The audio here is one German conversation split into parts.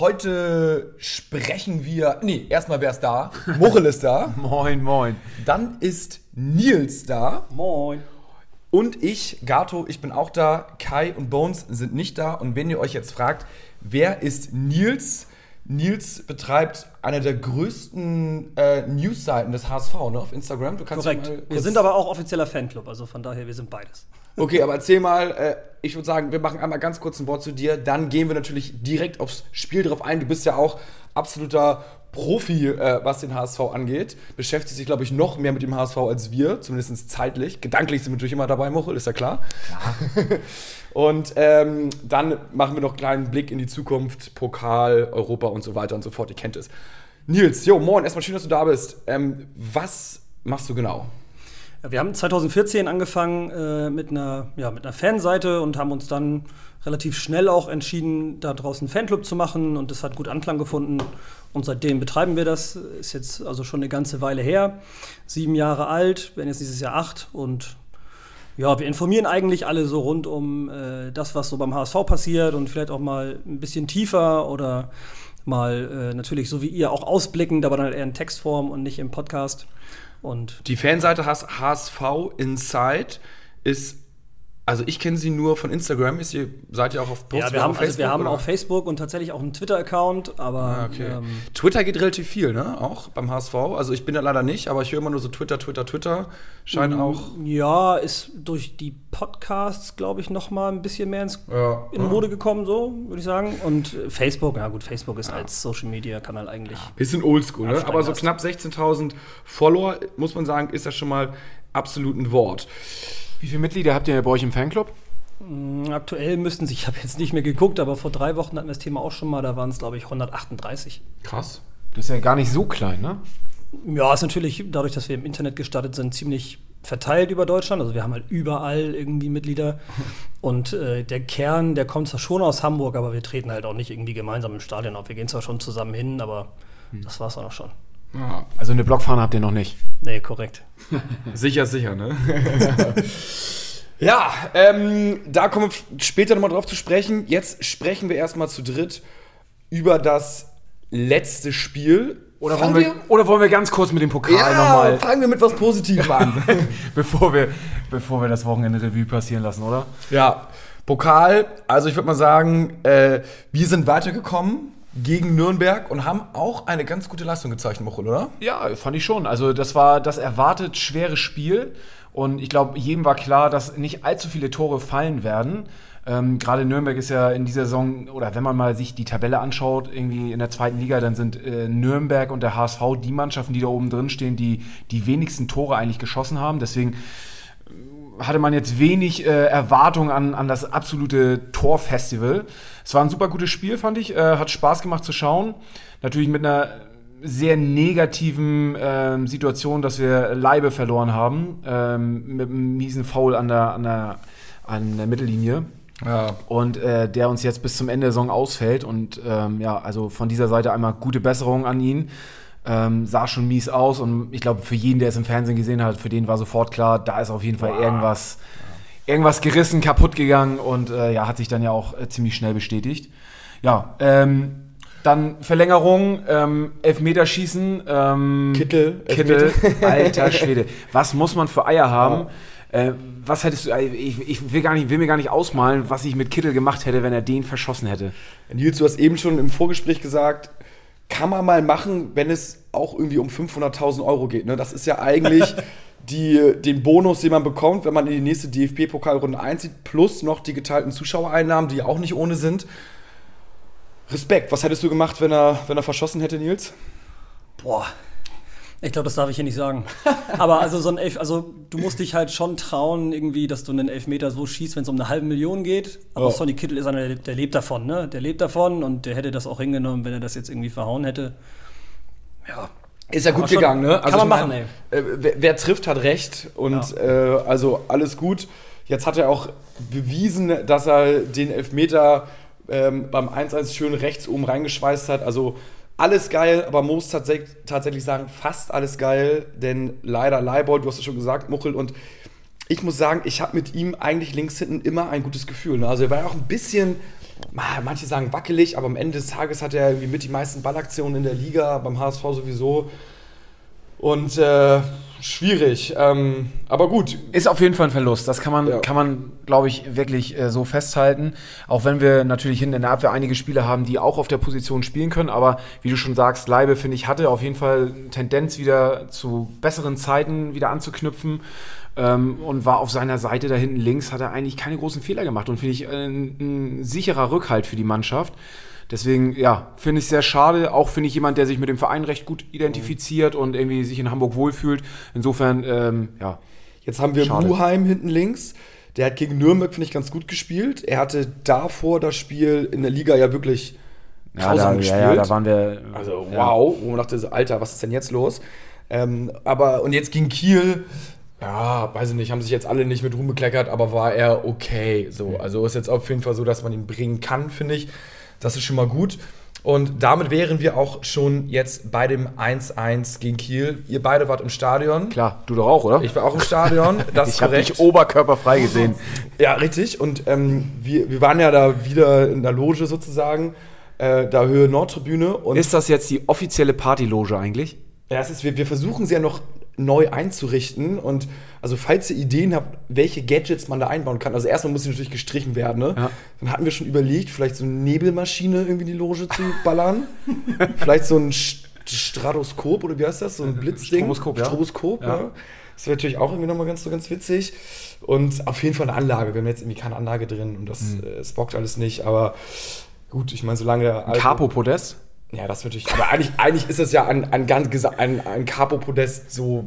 Heute sprechen wir. Nee, erstmal wer ist da? Muchel ist da. Moin, moin. Dann ist Nils da. Moin. Und ich, Gato, ich bin auch da. Kai und Bones sind nicht da. Und wenn ihr euch jetzt fragt, wer ist Nils? Nils betreibt eine der größten äh, Newsseiten des HSV ne, auf Instagram. Du kannst Korrekt. Wir sind aber auch offizieller Fanclub, also von daher, wir sind beides. Okay, aber erzähl mal, äh, ich würde sagen, wir machen einmal ganz kurz ein Wort zu dir, dann gehen wir natürlich direkt aufs Spiel drauf ein. Du bist ja auch absoluter Profi, äh, was den HSV angeht. Beschäftigst dich, glaube ich, noch mehr mit dem HSV als wir, zumindest zeitlich. Gedanklich sind wir natürlich immer dabei, Muchel, ist ja klar. und ähm, dann machen wir noch einen kleinen Blick in die Zukunft, Pokal, Europa und so weiter und so fort. Ihr kennt es. Nils, jo, moin, erstmal schön, dass du da bist. Ähm, was machst du genau? Wir haben 2014 angefangen äh, mit, einer, ja, mit einer Fanseite und haben uns dann relativ schnell auch entschieden, da draußen einen Fanclub zu machen und das hat gut Anklang gefunden. Und seitdem betreiben wir das. Ist jetzt also schon eine ganze Weile her. Sieben Jahre alt, werden jetzt dieses Jahr acht und ja, wir informieren eigentlich alle so rund um äh, das, was so beim HSV passiert und vielleicht auch mal ein bisschen tiefer oder mal äh, natürlich so wie ihr auch ausblickend, aber dann eher in Textform und nicht im Podcast. Und Die Fanseite HSV Inside ist, also ich kenne sie nur von Instagram. Ist ihr, seid ihr auch auf ja, Posts wir haben, auf also wir haben oder? auch Facebook und tatsächlich auch einen Twitter-Account, aber Ah, okay. ähm, Twitter geht relativ viel, ne? Auch beim HSV. Also ich bin da leider nicht, aber ich höre immer nur so Twitter, Twitter, Twitter. Scheint auch. ja, ist durch die Podcasts, glaube ich, noch mal ein bisschen mehr ins, Ja. in Mode gekommen, so würde ich sagen. Und Facebook, ja gut, Facebook ist als Social-Media-Kanal eigentlich. Bisschen oldschool, ne? Aber so knapp 16.000 Follower, muss man sagen, ist ja schon mal absolut ein Wort. Wie viele Mitglieder habt ihr bei euch im Fanclub? Aktuell müssten sich, ich habe jetzt nicht mehr geguckt, aber vor drei Wochen hatten wir das Thema auch schon mal, da waren es, glaube ich, 138. Krass. Das ist ja gar nicht so klein, ne? Ja, ist natürlich dadurch, dass wir im Internet gestartet sind, ziemlich verteilt über Deutschland. Also wir haben halt überall irgendwie Mitglieder. Und äh, der Kern, der kommt zwar schon aus Hamburg, aber wir treten halt auch nicht irgendwie gemeinsam im Stadion auf. Wir gehen zwar schon zusammen hin, aber das war's auch noch schon. Ja. Also eine Blockfahne habt ihr noch nicht. Nee, korrekt. Sicher, sicher, ne? ja, ähm, da kommen wir später nochmal drauf zu sprechen. Jetzt sprechen wir erstmal zu dritt über das letzte Spiel. Oder Fangen wollen, wir, oder wollen wir ganz kurz mit dem Pokal ja, nochmal, fangen wir mit was Positivem an. bevor wir, bevor wir das Wochenende Revue passieren lassen, oder? ja, Pokal, also ich würde mal sagen, äh, wir sind weitergekommen gegen Nürnberg und haben auch eine ganz gute Leistung gezeigt, Mochel, oder? Ja, fand ich schon. Also das war das erwartet schwere Spiel. Und ich glaube, jedem war klar, dass nicht allzu viele Tore fallen werden. Ähm, Gerade Nürnberg ist ja in dieser Saison, oder wenn man mal sich die Tabelle anschaut, irgendwie in der zweiten Liga, dann sind äh, Nürnberg und der HSV die Mannschaften, die da oben drin stehen, die die wenigsten Tore eigentlich geschossen haben. Deswegen hatte man jetzt wenig äh, Erwartung an, an das absolute Torfestival. Es war ein super gutes Spiel, fand ich. Äh, hat Spaß gemacht zu schauen. Natürlich mit einer sehr negativen ähm, Situation, dass wir Leibe verloren haben. Ähm, mit einem miesen Foul an der, an der, an der Mittellinie. Ja. Und äh, der uns jetzt bis zum Ende der Saison ausfällt. Und ähm, ja, also von dieser Seite einmal gute Besserung an ihn. Ähm, sah schon mies aus und ich glaube, für jeden, der es im Fernsehen gesehen hat, für den war sofort klar, da ist auf jeden Fall irgendwas, irgendwas gerissen, kaputt gegangen und äh, ja, hat sich dann ja auch äh, ziemlich schnell bestätigt. Ja, ähm, dann Verlängerung, ähm, Elfmeterschießen, ähm, Kittel, Kittel, alter Schwede. Was muss man für Eier haben? Äh, was hättest du, äh, ich, ich will, gar nicht, will mir gar nicht ausmalen, was ich mit Kittel gemacht hätte, wenn er den verschossen hätte. Nils, du hast eben schon im Vorgespräch gesagt, kann man mal machen, wenn es auch irgendwie um 500.000 Euro geht. Ne? Das ist ja eigentlich die, den Bonus, den man bekommt, wenn man in die nächste DFB-Pokalrunde einzieht, plus noch die geteilten Zuschauereinnahmen, die auch nicht ohne sind. Respekt, was hättest du gemacht, wenn er, wenn er verschossen hätte, Nils? Boah. Ich glaube, das darf ich hier nicht sagen. Aber also so ein Elf, also du musst dich halt schon trauen, irgendwie, dass du einen Elfmeter so schießt, wenn es um eine halbe Million geht. Aber Ja. Sonny Kittel ist einer, der, der lebt davon, ne? Der lebt davon und der hätte das auch hingenommen, wenn er das jetzt irgendwie verhauen hätte. Ja. Ist ja gut schon- gegangen, ne? kann man machen, mein, Äh, wer, wer trifft, hat recht. Und äh, also alles gut. Jetzt hat er auch bewiesen, dass er den Elfmeter ähm, beim 1-1 schön rechts oben reingeschweißt hat. Also alles geil, aber muss tatsächlich, sagen, fast alles geil. Denn leider Leibold, du hast es schon gesagt, Muchel. Und ich muss sagen, ich habe mit ihm eigentlich links hinten immer ein gutes Gefühl. Ne? Also er war ja auch ein bisschen, manche sagen wackelig, aber am Ende des Tages hat er irgendwie mit die meisten Ballaktionen in der Liga, beim HSV sowieso. Und äh, schwierig. Ähm, aber gut. Ist auf jeden Fall ein Verlust. Das kann man, Ja. kann man glaube ich, wirklich äh, so festhalten. Auch wenn wir natürlich hinten in der Abwehr einige Spieler haben, die auch auf der Position spielen können. Aber wie du schon sagst, Leibe, finde ich, hatte auf jeden Fall Tendenz wieder zu besseren Zeiten wieder anzuknüpfen. Ähm, und war auf seiner Seite da hinten links, hat er eigentlich keine großen Fehler gemacht und finde ich äh, ein, ein sicherer Rückhalt für die Mannschaft. Deswegen, ja, finde ich sehr schade. Auch finde ich jemand, der sich mit dem Verein recht gut identifiziert und irgendwie sich in Hamburg wohlfühlt. Insofern, ähm, ja, Jetzt haben wir Schade. Muheim hinten links. Der hat gegen Nürnberg, finde ich, ganz gut gespielt. Er hatte davor das Spiel in der Liga ja wirklich Ja, grausam da, gespielt. ja, ja, da waren wir. Also ja. wow, wo man dachte, Alter, was ist denn jetzt los? Ähm, aber und jetzt gegen Kiel, ja, weiß ich nicht, haben sich jetzt alle nicht mit Ruhm bekleckert, aber war er okay. So, also ist jetzt auf jeden Fall so, dass man ihn bringen kann, finde ich. Das ist schon mal gut. Und damit wären wir auch schon jetzt bei dem 1-1 gegen Kiel. Ihr beide wart im Stadion. Klar, du doch auch, oder? Ich war auch im Stadion. Das ich habe dich oberkörperfrei gesehen. Ja, richtig. Und ähm, wir, wir waren ja da wieder in der Loge sozusagen, äh, da Höhe Nordtribüne. Und Ist das jetzt die offizielle Partyloge eigentlich? Ja, es ist, wir, wir versuchen sie ja noch neu einzurichten. Und also, falls ihr Ideen habt, welche Gadgets man da einbauen kann, also erstmal muss sie natürlich gestrichen werden. Ne? Ja. Dann hatten wir schon überlegt, vielleicht so eine Nebelmaschine irgendwie in die Loge zu ballern. vielleicht so ein St- Stratoskop oder wie heißt das? So ein Blitzding. Stroboskop, ja. Stroboskop, Ja. ja. Das wäre natürlich auch irgendwie nochmal ganz so ganz witzig. Und auf jeden Fall eine Anlage. Wir haben jetzt irgendwie keine Anlage drin und das, äh, es bockt alles nicht. Aber gut, ich meine, solange der Capo-Podest? Ja, das natürlich. Aber eigentlich, eigentlich ist es ja ein, ein ganz gesa- ein, Capo-Podest, so,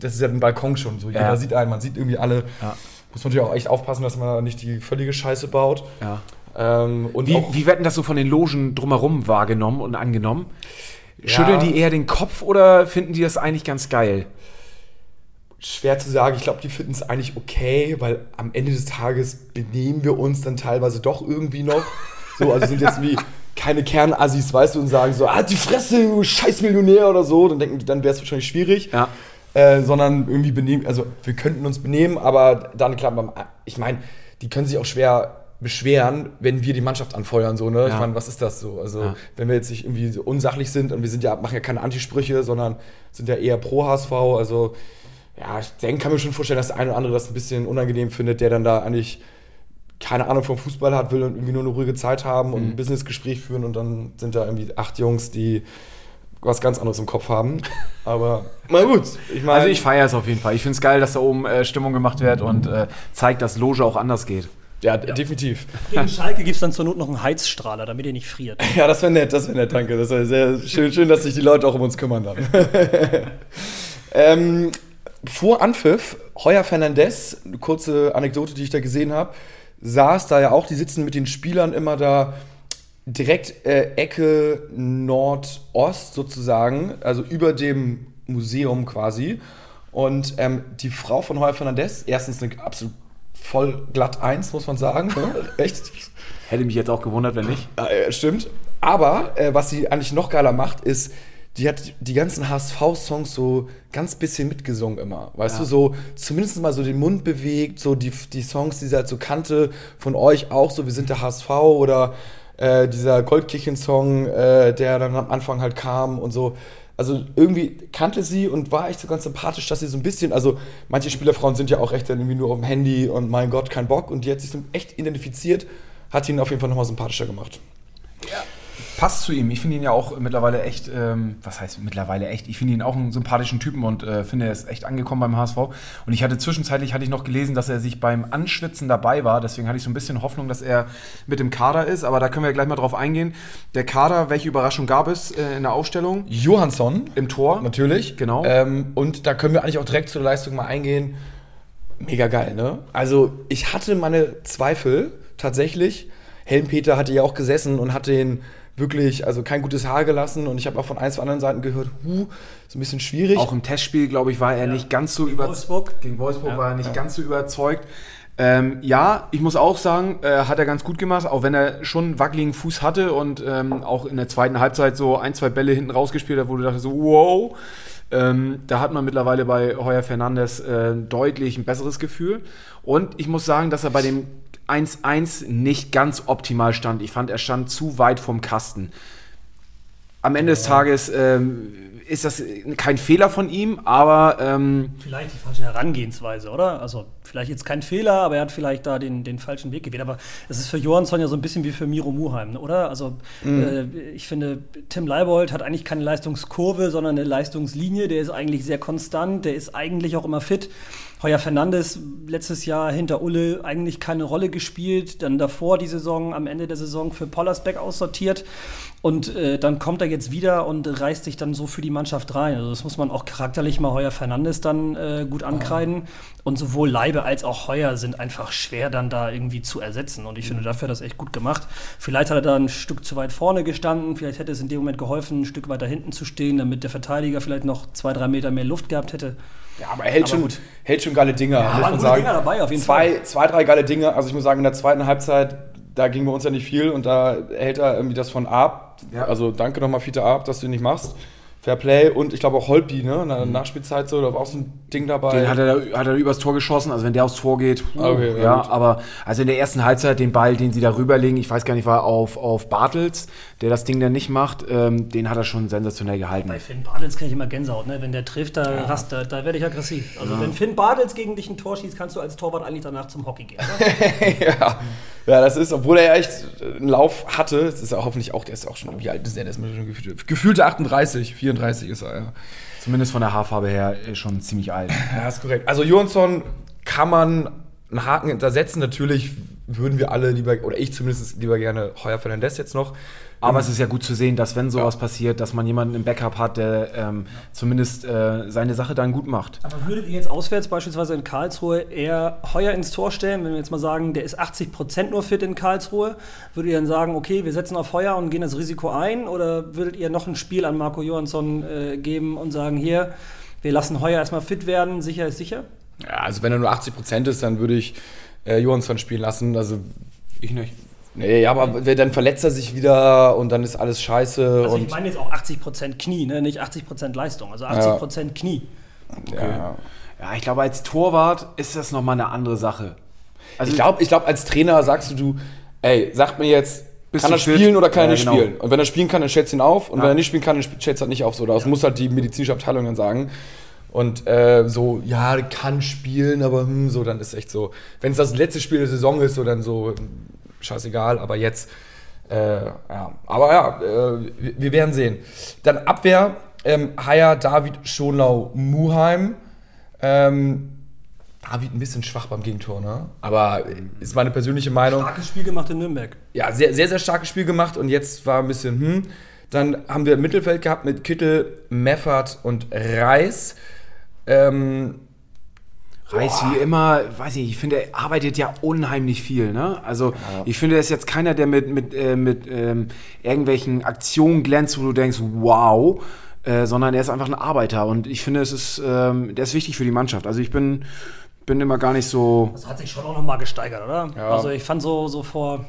das ist ja ein Balkon schon. So, jeder Ja. sieht einen, man sieht irgendwie alle. Ja. Muss man natürlich auch echt aufpassen, dass man nicht die völlige Scheiße baut. Ja. Ähm, und Wie, auch, wie werden das so von den Logen drumherum wahrgenommen und angenommen? Schütteln die eher den Kopf oder finden die das eigentlich ganz geil? schwer zu sagen, ich glaube, die finden es eigentlich okay, weil am Ende des Tages benehmen wir uns dann teilweise doch irgendwie noch. So, also sind jetzt wie keine Kernassis, weißt du, und sagen so, ah, die Fresse, du scheiß Millionär oder so, dann denken die, dann wäre es wahrscheinlich schwierig. Ja. Äh, sondern irgendwie benehmen, also wir könnten uns benehmen, aber dann klar, ich meine, die können sich auch schwer beschweren, wenn wir die Mannschaft anfeuern, so, ne? Ich Ja. meine, was ist das so? Also, Ja. wenn wir jetzt nicht irgendwie so unsachlich sind und wir sind ja, machen ja keine Antisprüche, sondern sind ja eher pro HSV, also ja, ich denke, kann mir schon vorstellen, dass der eine oder andere das ein bisschen unangenehm findet, der dann da eigentlich keine Ahnung vom Fußball hat, will und irgendwie nur eine ruhige Zeit haben Mhm. und ein Businessgespräch führen und dann sind da irgendwie acht Jungs, die was ganz anderes im Kopf haben. Aber na gut, ich meine. Also ich feiere es auf jeden Fall. Ich finde es geil, dass da oben äh, Stimmung gemacht wird und äh, zeigt, dass Loge auch anders geht. ja, definitiv. Gegen Schalke gibt es dann zur Not noch einen Heizstrahler, damit ihr nicht friert. Ja, das wäre nett, das wäre nett, danke. Das wäre sehr schön, schön, dass sich die Leute auch um uns kümmern dann. ähm, vor Anpfiff, Heuer Fernandez, eine kurze Anekdote, die ich da gesehen habe, saß da ja auch, die sitzen mit den Spielern immer da direkt äh, Ecke Nordost sozusagen, also über dem Museum quasi. Und ähm, die Frau von Heuer Fernandez, erstens eine absolut voll glatt eins, muss man sagen. Echt Hätte mich jetzt auch gewundert, wenn nicht. äh, stimmt. Aber äh, was sie eigentlich noch geiler macht, ist, die hat die ganzen HSV-Songs so ganz bisschen mitgesungen immer. Weißt du, so zumindest mal so den Mund bewegt, so die, die Songs, die sie halt so kannte, von euch auch, so Wir sind der HSV oder äh, dieser Goldkirchen-Song, äh, der dann am Anfang halt kam und so. Also irgendwie kannte sie und war echt so ganz sympathisch, dass sie so ein bisschen, also manche Spielerfrauen sind ja auch echt dann irgendwie nur auf dem Handy und mein Gott, kein Bock und die hat sich so echt identifiziert, hat ihn auf jeden Fall nochmal sympathischer gemacht. Passt zu ihm. Ich finde ihn ja auch mittlerweile echt, ähm, was heißt mittlerweile echt? Ich finde ihn auch einen sympathischen Typen und äh, finde, er ist echt angekommen beim HSV. Und ich hatte zwischenzeitlich hatte ich noch gelesen, dass er sich beim Anschwitzen dabei war. Deswegen hatte ich so ein bisschen Hoffnung, dass er mit dem Kader ist. Aber da können wir gleich mal drauf eingehen. Der Kader, welche Überraschung gab es äh, in der Aufstellung? Johansson. Im Tor. Natürlich. Genau. Ähm, und da können wir eigentlich auch direkt zur Leistung mal eingehen. Mega geil, ne? Also, ich hatte meine Zweifel tatsächlich. Helmpeter hatte ja auch gesessen und hat den wirklich, also kein gutes Haar gelassen. Und ich habe auch von eins von anderen Seiten gehört, huh, ist ein bisschen schwierig. Auch im Testspiel, glaube ich, war er nicht ganz so überzeugt. Wolfsburg. Gegen Wolfsburg war er nicht ganz so überzeugt. Ähm, ja, ich muss auch sagen, äh, hat er ganz gut gemacht, auch wenn er schon einen wackeligen Fuß hatte und ähm, auch in der zweiten Halbzeit so ein, zwei Bälle hinten rausgespielt hat, wo du dachtest so, wow. Ähm, da hat man mittlerweile bei Heuer Fernandes äh, deutlich ein besseres Gefühl. Und ich muss sagen, dass er bei dem 1-1 nicht ganz optimal stand. Ich fand, er stand zu weit vom Kasten. Am Ende des Tages ähm, ist das kein Fehler von ihm, aber ähm, Vielleicht die falsche Herangehensweise, oder? Also vielleicht jetzt kein Fehler, aber er hat vielleicht da den, den falschen Weg gewählt. Aber es ist für Johansson ja so ein bisschen wie für Miro Muheim, ne, oder? Also äh, ich finde, Tim Leibold hat eigentlich keine Leistungskurve, sondern eine Leistungslinie. Der ist eigentlich sehr konstant, der ist eigentlich auch immer fit. Heuer Fernandes letztes Jahr hinter Ulle eigentlich keine Rolle gespielt, dann davor die Saison, am Ende der Saison für Pollersbeck aussortiert und äh, dann kommt er jetzt wieder und reißt sich dann so für die Mannschaft rein. Also das muss man auch charakterlich mal Heuer Fernandes dann äh, gut ankreiden und sowohl Leibe als auch Heuer sind einfach schwer dann da irgendwie zu ersetzen und ich finde, dafür hat er das echt gut gemacht. Vielleicht hat er da ein Stück zu weit vorne gestanden, vielleicht hätte es in dem Moment geholfen, ein Stück weiter hinten zu stehen, damit der Verteidiger vielleicht noch zwei, drei Meter mehr Luft gehabt hätte. Ja, aber er hält, Aber schon, gut. hält schon geile Dinger, muss waren man sagen. Dinger dabei, auf jeden zwei, Fall. Zwei, drei geile Dinge. Also ich muss sagen, in der zweiten Halbzeit, da ging bei uns ja nicht viel und da hält er irgendwie das von ab. Ja. Also danke nochmal, Fiete Ab, dass du ihn nicht machst. Fair Play und ich glaube auch Holby, ne? In der Nachspielzeit so, da war auch so ein Ding dabei. Den hat er, da- hat er übers Tor geschossen, also wenn der aufs Tor geht. puh, Okay, ja, ja, aber also in der ersten Halbzeit den Ball, den sie da rüberlegen, ich weiß gar nicht, war auf, auf Bartels, der das Ding dann nicht macht, ähm, den hat er schon sensationell gehalten. Bei Finn Bartels kriege ich immer Gänsehaut, ne? Wenn der trifft, da, rast, da, da werde ich aggressiv. Also wenn Finn Bartels gegen dich ein Tor schießt, kannst du als Torwart eigentlich danach zum Hockey gehen. Oder? ja. Ja, das ist, obwohl er ja echt einen Lauf hatte, das ist er hoffentlich auch, der ist auch schon, wie alt ist der? Der ist mir schon gefühlt, gefühlte 38, 34 ist er, ja. Zumindest von der Haarfarbe her äh, schon ziemlich alt. Ja, ist korrekt. Also Johansson kann man einen Haken hintersetzen. Natürlich würden wir alle lieber, oder ich zumindest lieber gerne Heuer Fernandez jetzt noch. Aber es ist ja gut zu sehen, dass wenn sowas passiert, dass man jemanden im Backup hat, der ähm, zumindest äh, seine Sache dann gut macht. Aber würdet ihr jetzt auswärts beispielsweise in Karlsruhe eher Heuer ins Tor stellen, wenn wir jetzt mal sagen, der ist 80% nur fit in Karlsruhe, würdet ihr dann sagen, okay, wir setzen auf Heuer und gehen das Risiko ein? Oder würdet ihr noch ein Spiel an Marco Johansson äh, geben und sagen, hier, wir lassen Heuer erstmal fit werden, sicher ist sicher? Ja, also wenn er nur 80 Prozent ist, dann würde ich äh, Johansson spielen lassen. Also, Ich nicht. nee, ja, aber dann verletzt er sich wieder und dann ist alles scheiße. Also und, ich meine jetzt auch 80% Knie, ne? nicht 80% Leistung, also 80% Knie. ja. Ja, ich glaube, als Torwart ist das nochmal eine andere Sache. Also Ich glaube, ich glaub, als Trainer sagst du, du, ey, sag mir jetzt, Bist kann er fit? spielen oder kann er Ja, nicht genau. spielen? Und wenn er spielen kann, dann du ihn auf. Und Ja. wenn er nicht spielen kann, dann du halt nicht auf. So, das muss halt die medizinische Abteilung dann sagen. Und äh, so, ja, kann spielen, aber hm, so, dann ist echt so. Wenn es das letzte Spiel der Saison ist, so dann so, scheißegal, aber jetzt, äh, ja. Aber ja, äh, wir, werden sehen. Dann Abwehr, ähm, Haier, David, Schonlau, Muheim. Ähm, David ein bisschen schwach beim Gegentor, ne? Aber ist meine persönliche Meinung. Starkes Spiel gemacht in Nürnberg. Ja, sehr, sehr, sehr starkes Spiel gemacht und jetzt war ein bisschen, hm. Dann haben wir Mittelfeld gehabt mit Kittel, Meffert und Reis. Ähm, Reis wie immer, weiß ich, ich finde, er arbeitet ja unheimlich viel. Ne? Also ich finde, er ist jetzt keiner, der mit, mit, äh, mit ähm, irgendwelchen Aktionen glänzt, wo du denkst, wow, äh, sondern er ist einfach ein Arbeiter und ich finde, es ist, ähm, der ist wichtig für die Mannschaft. Also ich bin, bin immer gar nicht so. Das hat sich schon auch nochmal gesteigert, oder? Also ich fand so, so vor,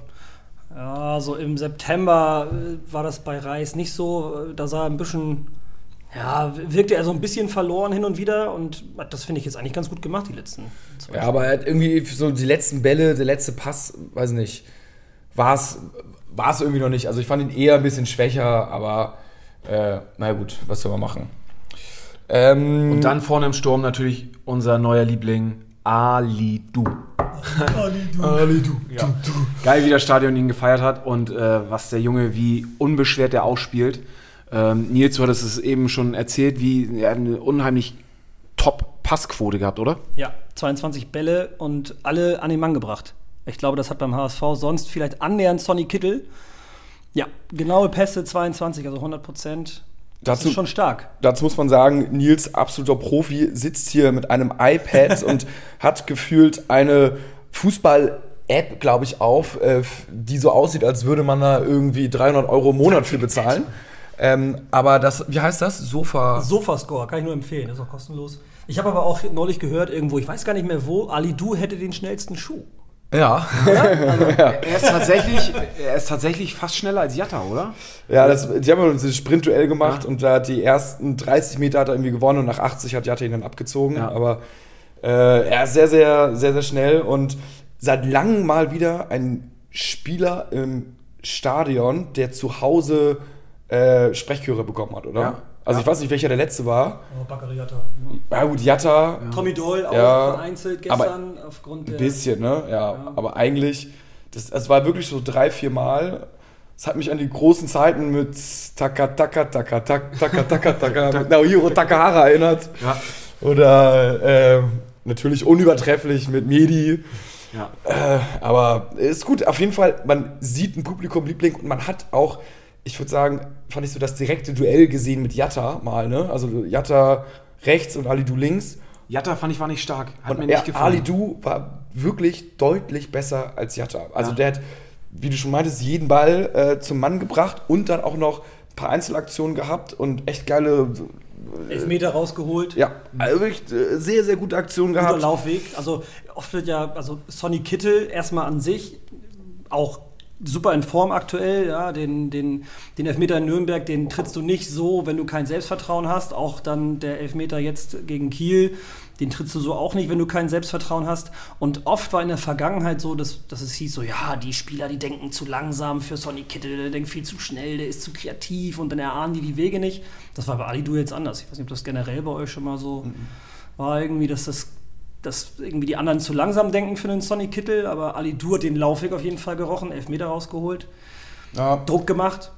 ja, so im September äh, war das bei Reis nicht so. äh, Da sah er ein bisschen, ja, wirkte er so ein bisschen verloren hin und wieder und das finde ich jetzt eigentlich ganz gut gemacht, die letzten zwei ja, aber er hat irgendwie so die letzten Bälle, der letzte Pass, weiß nicht, war es war es irgendwie noch nicht. Also ich fand ihn eher ein bisschen schwächer, aber äh, na gut, was soll man machen? Ähm, Und dann vorne im Sturm natürlich unser neuer Liebling Ali Du. Ali, du. Ja. Geil, wie das Stadion ihn gefeiert hat und äh, was der Junge, wie unbeschwert der ausspielt. Ähm, Nils, du hattest es eben schon erzählt, wie er eine unheimlich Top-Passquote gehabt, oder? Ja, 22 Bälle und alle an den Mann gebracht. Ich glaube, das hat beim HSV sonst vielleicht annähernd Sonny Kittel. Ja, genaue Pässe 22, also 100 Prozent. Das Dazu- ist schon stark. Dazu muss man sagen, Nils, absoluter Profi, sitzt hier mit einem iPad und hat gefühlt eine Fußball-App, glaube ich, auf, äh, die so aussieht, als würde man da irgendwie 300 Euro im Monat für bezahlen. Ähm, aber das, wie heißt das? Sofa. Sofascore, kann ich nur empfehlen, ist auch kostenlos. Ich habe aber auch neulich gehört, irgendwo, ich weiß gar nicht mehr wo, Ali Du hätte den schnellsten Schuh. Ja. Er ist tatsächlich, er ist tatsächlich fast schneller als Jatta, oder? Ja, das, die haben ja dieses Sprintduell gemacht und da hat die ersten 30 Meter hat er irgendwie gewonnen und nach 80 hat Jatta ihn dann abgezogen. Ja. Aber äh, er ist sehr, sehr, sehr, sehr schnell und seit langem mal wieder ein Spieler im Stadion, der zu Hause äh, Sprechchöre bekommen hat, oder? Ja. Also ich weiß nicht, welcher der letzte war. Oh, Baccariata. Ja gut, Jatta, Tommy Doyle auch Ja, vereinzelt aber gestern aufgrund der. ein bisschen, ne? Ja, aber eigentlich, das, das war wirklich so drei, vier Mal. Es hat mich an die großen Zeiten mit Taka Taka Taka Taka Taka Taka Taka mit Naohiro Takahara erinnert. Ja. Oder äh, natürlich unübertrefflich mit Medi. Ja. Äh, aber ist gut, auf jeden Fall, man sieht ein Publikumliebling und man hat auch, ich würde sagen, fand ich so das direkte Duell gesehen mit Jatta mal, ne? Also Jatta rechts und Ali Du links. Jatta fand ich war nicht stark. Hat mir Und nicht er, gefallen. Ali Du war wirklich deutlich besser als Jatta. Also Ja. der hat, wie du schon meintest, jeden Ball äh, zum Mann gebracht und dann auch noch ein paar Einzelaktionen gehabt und echt geile, Elfmeter rausgeholt. ja, also wirklich äh, sehr, sehr gute Aktionen Guter gehabt. Laufweg. Also oft wird ja, also Sonny Kittel erstmal an sich auch super in Form aktuell, ja, den, den, den Elfmeter in Nürnberg, den trittst du nicht so, wenn du kein Selbstvertrauen hast. Auch dann der Elfmeter jetzt gegen Kiel, den trittst du so auch nicht, wenn du kein Selbstvertrauen hast. Und oft war in der Vergangenheit so, dass, dass es hieß so, ja, die Spieler, die denken zu langsam für Sonny Kittel, der denkt viel zu schnell, der ist zu kreativ und dann erahnen die die Wege nicht. Das war bei Ali Du jetzt anders. Ich weiß nicht, ob das generell bei euch schon mal so war irgendwie, dass das dass irgendwie die anderen zu langsam denken für den Sonny Kittel, aber Ali Du hat den Laufweg auf jeden Fall gerochen, Elfmeter rausgeholt, Ja. Druck gemacht.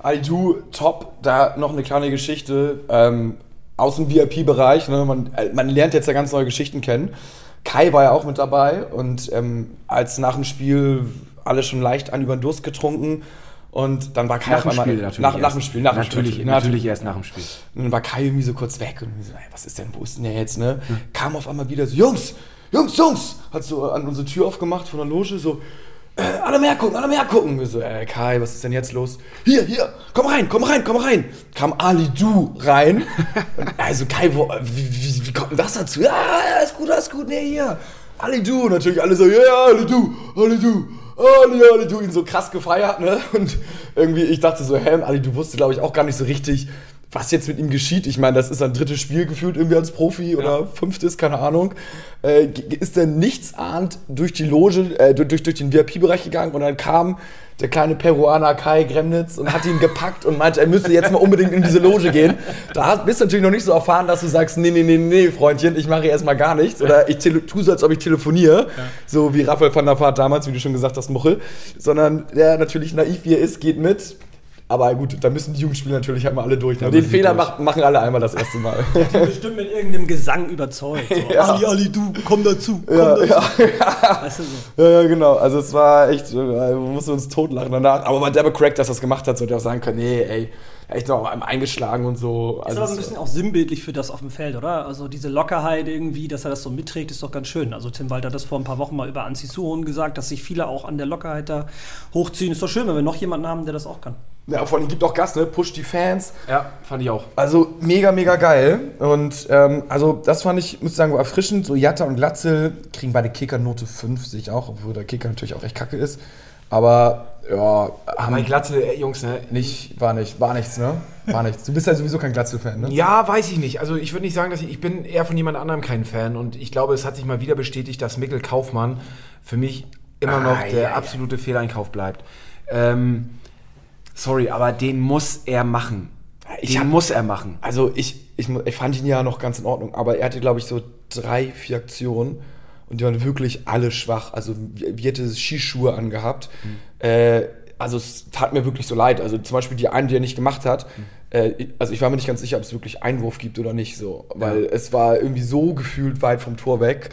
Ali Du, top. Da noch eine kleine Geschichte ähm, aus dem VIP-Bereich. Ne? Man, äh, man lernt jetzt ja ganz neue Geschichten kennen. Kai war ja auch mit dabei und ähm, als nach dem Spiel alle schon leicht an über den Durst getrunken und dann war Kai Nach auf dem einmal Spiel natürlich. nach, nach dem Spiel, nach dem natürlich, Spiel. natürlich erst nach dem Spiel. Und dann war Kai irgendwie so kurz weg und so, ey, was ist denn, wo ist denn der jetzt, ne? Kam auf einmal wieder so, Jungs, Jungs, Jungs, hat so an unsere Tür aufgemacht von der Loge, so, äh, alle mehr gucken, alle mehr gucken. Wir so, ey, Kai, was ist denn jetzt los? Hier, hier, komm rein, komm rein, komm rein. Kam Ali Du rein. Und also, Kai, wo, wie, wie, wie kommt denn das dazu? Ja, alles gut, alles gut, nee, hier. Ali Du, natürlich alle so, ja, ja, Ali Du, Ali Du. Ali, Ali, du ihn so krass gefeiert, ne? Und irgendwie, ich dachte so, hä, Ali, du wusste, glaube ich, auch gar nicht so richtig, was jetzt mit ihm geschieht. Ich meine, das ist sein drittes Spiel gefühlt irgendwie als Profi oder fünftes, keine Ahnung. Äh, ist er nichtsahnd durch die Loge, äh, durch, durch den VIP-Bereich gegangen und dann kam der kleine Peruaner Kai Gremnitz und hat ihn gepackt und meinte, er müsse jetzt mal unbedingt in diese Loge gehen. Da bist du natürlich noch nicht so erfahren, dass du sagst, nee, nee, nee, nee, Freundchen, ich mache erstmal gar nichts. Oder ich tue so, als ob ich telefoniere. So wie Raphael van der Vaart damals, wie du schon gesagt hast, Muchel. Sondern der natürlich naiv wie er ist, geht mit. Aber gut, da müssen die Jugendspieler natürlich halt mal alle durch. Ne? Den die Fehler durch. mach, machen alle einmal das erste Mal. Bestimmt mit irgendeinem Gesang überzeugt. So, Ja. Ali, Ali, du, komm dazu, komm ja, dazu. ja. Weißt du, so. Ja, ja, genau. Also es war echt, äh, wir mussten uns totlachen danach. Aber war der Crack, dass er das gemacht hat, sollte er auch sagen können, nee, ey, echt noch einmal eingeschlagen und so. Ist Also aber ein bisschen auch sinnbildlich für das auf dem Feld, oder? Also diese Lockerheit irgendwie, dass er das so mitträgt, ist doch ganz schön. Also Tim Walter hat das vor ein paar Wochen mal über Anzi Suhon gesagt, dass sich viele auch an der Lockerheit da hochziehen. Ist doch schön, wenn wir noch jemanden haben, der das auch kann. ja, vor allem gibt auch Gas, ne? Pusht die Fans. Ja, fand ich auch. Also mega, mega geil. Und ähm, also das fand ich, muss ich sagen, erfrischend. So Jatta und Glatzel kriegen beide Kicker Note 5, sehe ich auch, obwohl der Kicker natürlich auch echt kacke ist. Aber ja, Aber Glatze, ey, Jungs, ne? nicht, war nicht, war nichts, ne? War nichts. Du bist ja sowieso kein Glatzel-Fan, ne? Ja, weiß ich nicht. Also ich würde nicht sagen, dass ich, ich bin eher von jemand anderem kein Fan und ich glaube, es hat sich mal wieder bestätigt, dass Mikkel Kaufmann für mich immer noch Ah, der ja, ja. absolute Fehleinkauf bleibt. Ähm, sorry, aber den muss er machen. Ich den hab- muss er machen. Also ich, ich, ich fand ihn ja noch ganz in Ordnung, aber er hatte, glaube ich, so drei, vier Aktionen. Und die waren wirklich alle schwach. Also wie hätte Skischuhe angehabt. Mhm. Äh, also es tat mir wirklich so leid. Also zum Beispiel die eine, die er nicht gemacht hat. Mhm. Äh, also ich war mir nicht ganz sicher, ob es wirklich Einwurf gibt oder nicht so. Weil ja. es war irgendwie so gefühlt weit vom Tor weg.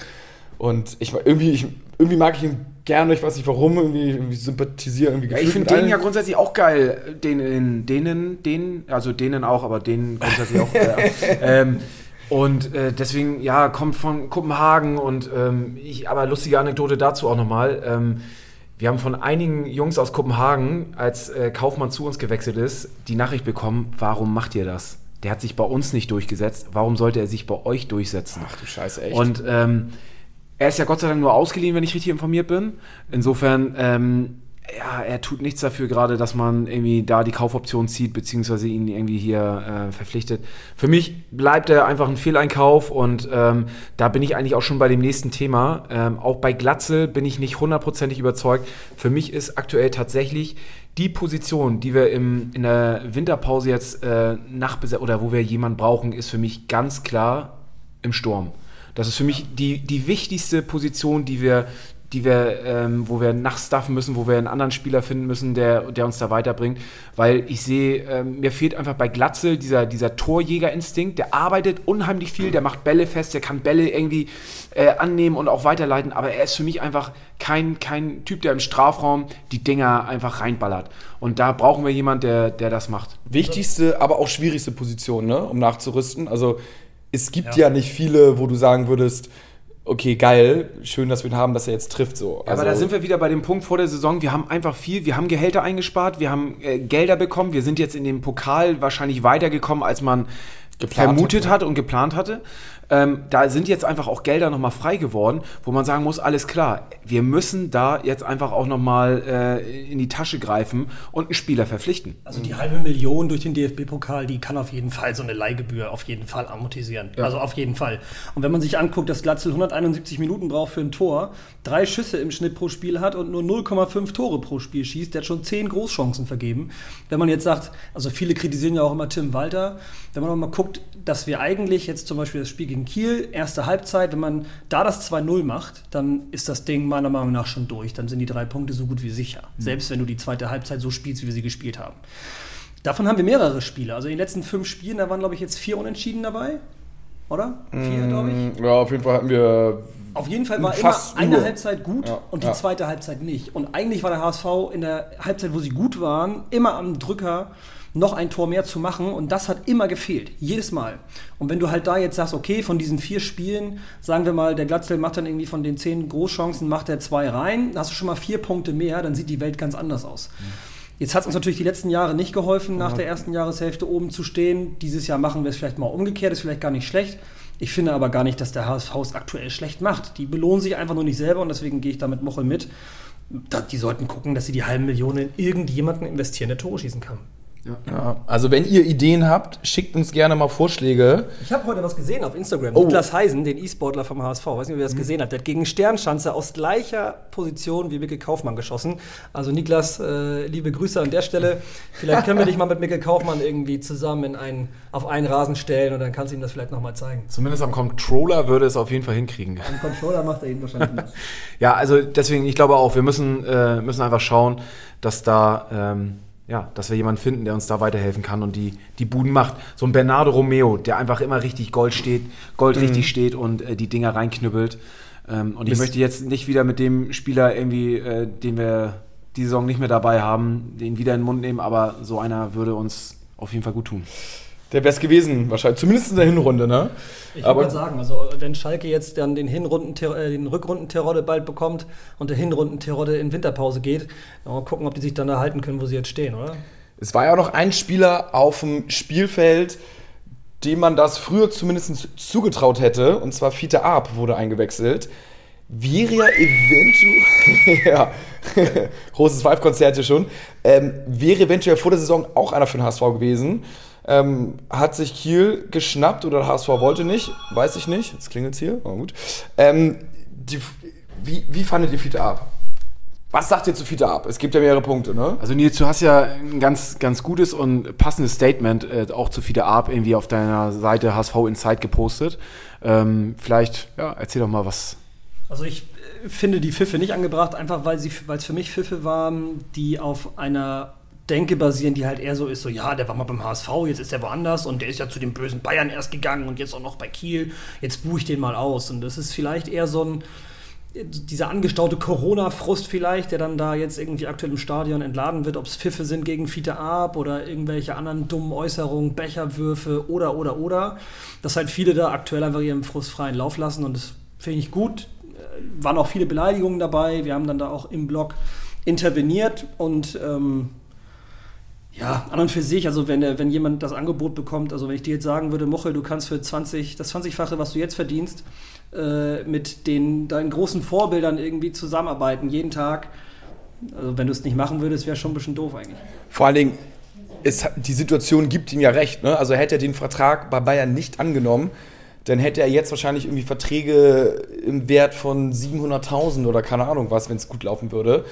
Und ich irgendwie, ich, irgendwie mag ich ihn gerne, ich weiß nicht warum, irgendwie, irgendwie sympathisiere irgendwie ja, Ich finde den ja grundsätzlich auch geil. Den, denen, den, also denen auch, aber denen grundsätzlich auch. äh, ähm, und äh, deswegen, ja, kommt von Kopenhagen und ähm, ich, aber lustige Anekdote dazu auch nochmal. Ähm, wir haben von einigen Jungs aus Kopenhagen, als äh, Kaufmann zu uns gewechselt ist, die Nachricht bekommen, warum macht ihr das? Der hat sich bei uns nicht durchgesetzt. Warum sollte er sich bei euch durchsetzen? Ach du Scheiße, echt. Und ähm, er ist ja Gott sei Dank nur ausgeliehen, wenn ich richtig informiert bin. Insofern ähm, ja, er tut nichts dafür gerade, dass man irgendwie da die Kaufoption zieht, beziehungsweise ihn irgendwie hier äh, verpflichtet. Für mich bleibt er einfach ein Fehleinkauf und ähm, da bin ich eigentlich auch schon bei dem nächsten Thema. Ähm, auch bei Glatzel bin ich nicht hundertprozentig überzeugt. Für mich ist aktuell tatsächlich die Position, die wir im, in der Winterpause jetzt äh, nachbesetzen oder wo wir jemanden brauchen, ist für mich ganz klar im Sturm. Das ist für mich die, die wichtigste Position, die wir, die wir, ähm, wo wir nachstaffen müssen, wo wir einen anderen Spieler finden müssen, der, der uns da weiterbringt. Weil ich sehe, ähm, mir fehlt einfach bei Glatzel dieser, dieser Torjägerinstinkt, der arbeitet unheimlich viel, der macht Bälle fest, der kann Bälle irgendwie äh, annehmen und auch weiterleiten, aber er ist für mich einfach kein, kein Typ, der im Strafraum die Dinger einfach reinballert. Und da brauchen wir jemanden, der, der das macht. Wichtigste, aber auch schwierigste Position, ne, um nachzurüsten. Also es gibt ja. ja nicht viele, wo du sagen würdest, okay, geil, schön, dass wir ihn haben, dass er jetzt trifft. So. Also, aber da sind wir wieder bei dem Punkt vor der Saison, wir haben einfach viel, wir haben Gehälter eingespart, wir haben äh, Gelder bekommen, wir sind jetzt in dem Pokal wahrscheinlich weitergekommen, als man vermutet hat, hat und geplant hatte. Ähm, da sind jetzt einfach auch Gelder nochmal frei geworden, wo man sagen muss, alles klar, wir müssen da jetzt einfach auch nochmal äh, in die Tasche greifen und einen Spieler verpflichten. Also die halbe Million durch den DFB-Pokal, die kann auf jeden Fall so eine Leihgebühr auf jeden Fall amortisieren. Ja. Also auf jeden Fall. Und wenn man sich anguckt, dass Glatzel 171 Minuten braucht für ein Tor, drei Schüsse im Schnitt pro Spiel hat und nur 0,5 Tore pro Spiel schießt, der hat schon zehn Großchancen vergeben. Wenn man jetzt sagt, also viele kritisieren ja auch immer Tim Walter, wenn man mal guckt, dass wir eigentlich jetzt zum Beispiel das Spiel gegen Kiel, erste Halbzeit, wenn man da das 2-0 macht, dann ist das Ding meiner Meinung nach schon durch. Dann sind die drei Punkte so gut wie sicher. Mhm. Selbst wenn du die zweite Halbzeit so spielst, wie wir sie gespielt haben. Davon haben wir mehrere Spiele. Also in den letzten fünf Spielen, da waren, glaube ich, jetzt vier Unentschieden dabei. Oder? Vier, mm, glaube ich. Ja, auf jeden Fall hatten wir. Auf jeden Fall war immer eine nur. Halbzeit gut ja, und die ja. zweite Halbzeit nicht. Und eigentlich war der HSV in der Halbzeit, wo sie gut waren, immer am Drücker noch ein Tor mehr zu machen. Und das hat immer gefehlt. Jedes Mal. Und wenn du halt da jetzt sagst, okay, von diesen vier Spielen, sagen wir mal, der Glatzel macht dann irgendwie von den zehn Großchancen, macht er zwei rein, hast du schon mal vier Punkte mehr, dann sieht die Welt ganz anders aus. Mhm. Jetzt hat es uns natürlich die letzten Jahre nicht geholfen, nach der ersten Jahreshälfte oben zu stehen. Dieses Jahr machen wir es vielleicht mal umgekehrt, ist vielleicht gar nicht schlecht. Ich finde aber gar nicht, dass der HSV es aktuell schlecht macht. Die belohnen sich einfach nur nicht selber und deswegen gehe ich da mit Mochel mit. Die sollten gucken, dass sie die halben Millionen in irgendjemanden investieren, der Tore schießen kann. Ja. ja. Also wenn ihr Ideen habt, schickt uns gerne mal Vorschläge. Ich habe heute was gesehen auf Instagram. Oh. Niklas Heisen, den E-Sportler vom HSV, weiß nicht, ob ihr das mhm. gesehen habt, der hat gegen Sternschanze aus gleicher Position wie Mikkel Kaufmann geschossen. Also Niklas, äh, liebe Grüße an der Stelle. Vielleicht können wir dich mal mit Mikkel Kaufmann irgendwie zusammen in einen, auf einen Rasen stellen und dann kannst du ihm das vielleicht nochmal zeigen. Zumindest am Controller würde es auf jeden Fall hinkriegen. Am Controller macht er ihn wahrscheinlich nicht. ja, also deswegen, ich glaube auch, wir müssen, äh, müssen einfach schauen, dass da... Ähm, ja, dass wir jemanden finden, der uns da weiterhelfen kann und die, die Buden macht. So ein Bernardo Romeo, der einfach immer richtig Gold steht, Gold mhm. richtig steht und äh, die Dinger reinknüppelt. Ähm, und ich Mist. möchte jetzt nicht wieder mit dem Spieler irgendwie, äh, den wir die Saison nicht mehr dabei haben, den wieder in den Mund nehmen, aber so einer würde uns auf jeden Fall gut tun der wäre es gewesen, wahrscheinlich. Zumindest in der Hinrunde, ne? Ich würde sagen, also wenn Schalke jetzt dann den, Hinrunden äh, den Rückrunden-Terodde bald bekommt und der Hinrunden-Terodde in Winterpause geht, dann mal gucken, ob die sich dann erhalten können, wo sie jetzt stehen, oder? Es war ja auch noch ein Spieler auf dem Spielfeld, dem man das früher zumindest zugetraut hätte, und zwar Fiete Arp wurde eingewechselt. Wäre ja eventuell, ja, großes Five-Konzert hier schon, ähm, wäre eventuell vor der Saison auch einer für den HSV gewesen. Ähm, hat sich Kiel geschnappt oder der HSV wollte nicht, weiß ich nicht. Jetzt klingelt es hier, aber gut. Ähm, die, wie, wie fandet ihr Fiete ab? Was sagt ihr zu Fiete ab? Es gibt ja mehrere Punkte, ne? Also Nils, du hast ja ein ganz, ganz gutes und passendes Statement äh, auch zu Fiete ab irgendwie auf deiner Seite HSV Insight gepostet. Ähm, vielleicht, ja, erzähl doch mal, was, Also ich äh, finde die Pfiffe nicht angebracht, einfach weil es für mich Pfiffe waren, die auf einer Denke basieren, die halt eher so ist, so ja, der war mal beim HSV, jetzt ist er woanders und der ist ja zu den bösen Bayern erst gegangen und jetzt auch noch bei Kiel, jetzt buche ich den mal aus. Und das ist vielleicht eher so ein, dieser angestaute Corona-Frust vielleicht, der dann da jetzt irgendwie aktuell im Stadion entladen wird, ob es Pfiffe sind gegen Fiete Ab oder irgendwelche anderen dummen Äußerungen, Becherwürfe oder, oder, oder, dass halt viele da aktuell einfach ihren frustfreien Lauf lassen und das finde ich gut. Äh, waren auch viele Beleidigungen dabei, wir haben dann da auch im Blog interveniert und ähm, ja, an und für sich, also wenn, wenn jemand das Angebot bekommt, also wenn ich dir jetzt sagen würde, Mochel, du kannst für 20, das 20-fache, was du jetzt verdienst, äh, mit den, deinen großen Vorbildern irgendwie zusammenarbeiten, jeden Tag. Also wenn du es nicht machen würdest, wäre schon ein bisschen doof eigentlich. Vor allen Dingen, es, die Situation gibt ihm ja recht. Ne? Also hätte er den Vertrag bei Bayern nicht angenommen, dann hätte er jetzt wahrscheinlich irgendwie Verträge im Wert von 700.000 oder keine Ahnung was, wenn es gut laufen würde.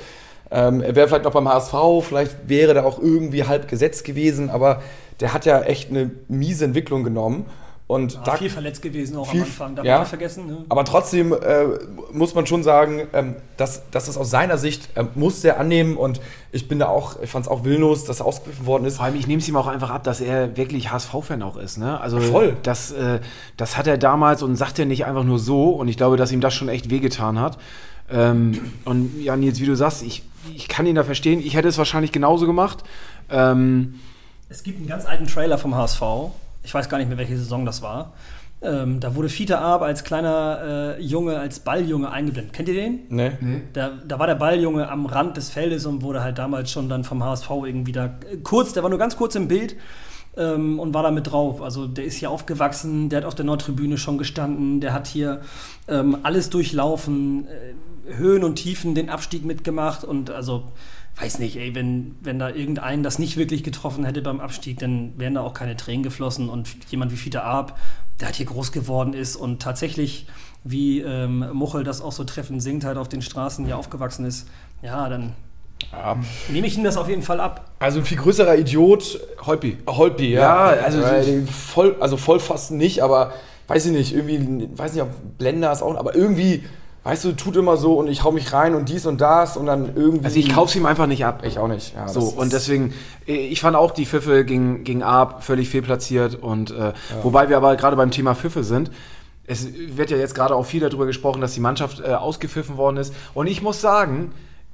Ähm, er wäre vielleicht noch beim HSV, vielleicht wäre da auch irgendwie halb gesetzt gewesen, aber der hat ja echt eine miese Entwicklung genommen. Und ja, da, viel verletzt gewesen auch viel, am Anfang, darf ja, man vergessen. Ne? Aber trotzdem äh, muss man schon sagen, ähm, dass, dass es aus seiner Sicht äh, muss er annehmen und ich bin da auch, ich fand es auch willlos, dass er ausgegriffen worden ist. Vor allem, ich nehme es ihm auch einfach ab, dass er wirklich HSV-Fan auch ist. Ne? Also Voll. Das, äh, das hat er damals und sagt er nicht einfach nur so und ich glaube, dass ihm das schon echt wehgetan hat. Ähm, und ja, Nils, wie du sagst, ich, ich kann ihn da verstehen. Ich hätte es wahrscheinlich genauso gemacht. Ähm, es gibt einen ganz alten Trailer vom HSV. Ich weiß gar nicht mehr, welche Saison das war. Ähm, da wurde Fiete Arp als kleiner äh, Junge, als Balljunge eingeblendet. Kennt ihr den? Nee. nee. Da, da, war der Balljunge am Rand des Feldes und wurde halt damals schon dann vom HSV irgendwie da äh, kurz, der war nur ganz kurz im Bild ähm, und war da mit drauf. Also der ist hier aufgewachsen, der hat auf der Nordtribüne schon gestanden, der hat hier ähm, alles durchlaufen. Äh, Höhen und Tiefen den Abstieg mitgemacht und also weiß nicht, ey, wenn, wenn da irgendeinen das nicht wirklich getroffen hätte beim Abstieg, dann wären da auch keine Tränen geflossen und jemand wie Fiete Arp, der halt hier groß geworden ist und tatsächlich, wie ähm, Muchel das auch so treffend singt, halt auf den Straßen hier aufgewachsen ist, ja, dann ja. nehme ich ihm das auf jeden Fall ab. Also ein viel größerer Idiot. Holpi. Holpi, ja. Ja, also, voll, also voll fast nicht, aber weiß ich nicht, irgendwie, weiß nicht, ob Blender ist auch, aber irgendwie weißt du, tut immer so und ich hau mich rein und dies und das und dann irgendwie. Also ich kauf's ihm einfach nicht ab. Ich auch nicht. Ja, so, und deswegen, ich fand auch die Pfiffe gegen, gegen Ab völlig fehlplatziert und äh, ja. wobei wir aber gerade beim Thema Pfiffe sind. Es wird ja jetzt gerade auch viel darüber gesprochen, dass die Mannschaft äh, ausgepfiffen worden ist. Und ich muss sagen,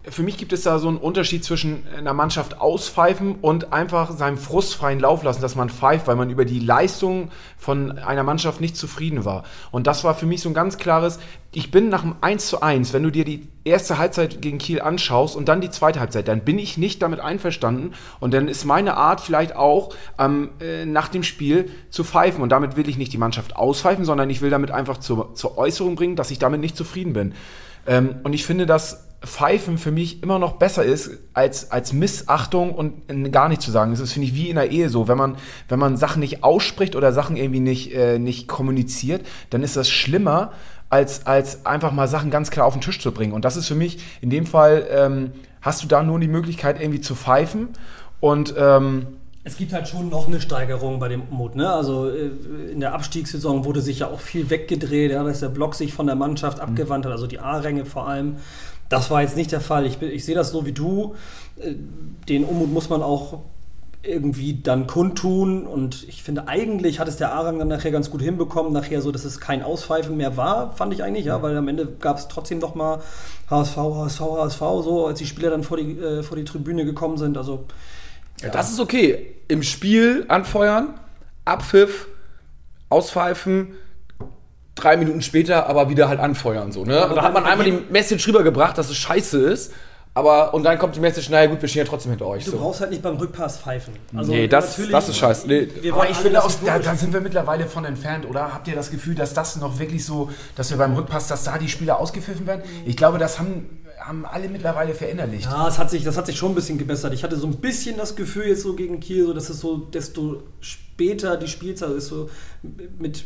für mich gibt es da so einen Unterschied zwischen einer Mannschaft auspfeifen und einfach seinem Frust freien Lauf lassen, dass man pfeift, weil man über die Leistung von einer Mannschaft nicht zufrieden war. Und das war für mich so ein ganz klares, ich bin nach dem 1 zu 1, wenn du dir die erste Halbzeit gegen Kiel anschaust und dann die zweite Halbzeit, dann bin ich nicht damit einverstanden und dann ist meine Art vielleicht auch ähm, äh, nach dem Spiel zu pfeifen und damit will ich nicht die Mannschaft auspfeifen, sondern ich will damit einfach zur, zur Äußerung bringen, dass ich damit nicht zufrieden bin. Ähm, und ich finde, dass Pfeifen für mich immer noch besser ist, als, als Missachtung und gar nicht zu sagen. Das ist, finde ich, wie in der Ehe so. Wenn man, wenn man Sachen nicht ausspricht oder Sachen irgendwie nicht, äh, nicht kommuniziert, dann ist das schlimmer, als, als einfach mal Sachen ganz klar auf den Tisch zu bringen. Und das ist für mich, in dem Fall, ähm, hast du da nur die Möglichkeit, irgendwie zu pfeifen und ähm, es gibt halt schon noch eine Steigerung bei dem Mut. Ne? Also äh, in der Abstiegssaison wurde sich ja auch viel weggedreht, ja, dass der Block sich von der Mannschaft mhm. abgewandt hat, also die A-Ränge vor allem. Das war jetzt nicht der Fall. Ich, ich sehe das so wie du. Äh, den Unmut muss man auch irgendwie dann kundtun und ich finde eigentlich hat es der Arang dann nachher ganz gut hinbekommen, nachher so, dass es kein Auspfeifen mehr war, fand ich eigentlich, ja, weil am Ende gab es trotzdem noch mal HSV, HSV, HSV, so, als die Spieler dann vor die, äh, vor die Tribüne gekommen sind, also ja. Das ist okay. Im Spiel anfeuern, Abpfiff, auspfeifen, drei Minuten später aber wieder halt anfeuern. So, ne? Und da hat man einmal die Message rübergebracht, dass es scheiße ist. Aber, und dann kommt die Message, naja gut, wir stehen ja trotzdem hinter euch. Du so. brauchst halt nicht beim Rückpass pfeifen. Also nee, das, das ist scheiße. Nee. Aber ich finde, auch, da, da, sind wir mittlerweile von entfernt, oder? Habt ihr das Gefühl, dass das noch wirklich so, dass wir beim Rückpass, dass da die Spieler ausgepfiffen werden? Ich glaube, das haben haben alle mittlerweile verinnerlicht. Ja, es hat sich, das hat sich schon ein bisschen gebessert. Ich hatte so ein bisschen das Gefühl jetzt so gegen Kiel, so dass es so, desto später die Spielzeit ist, so mit,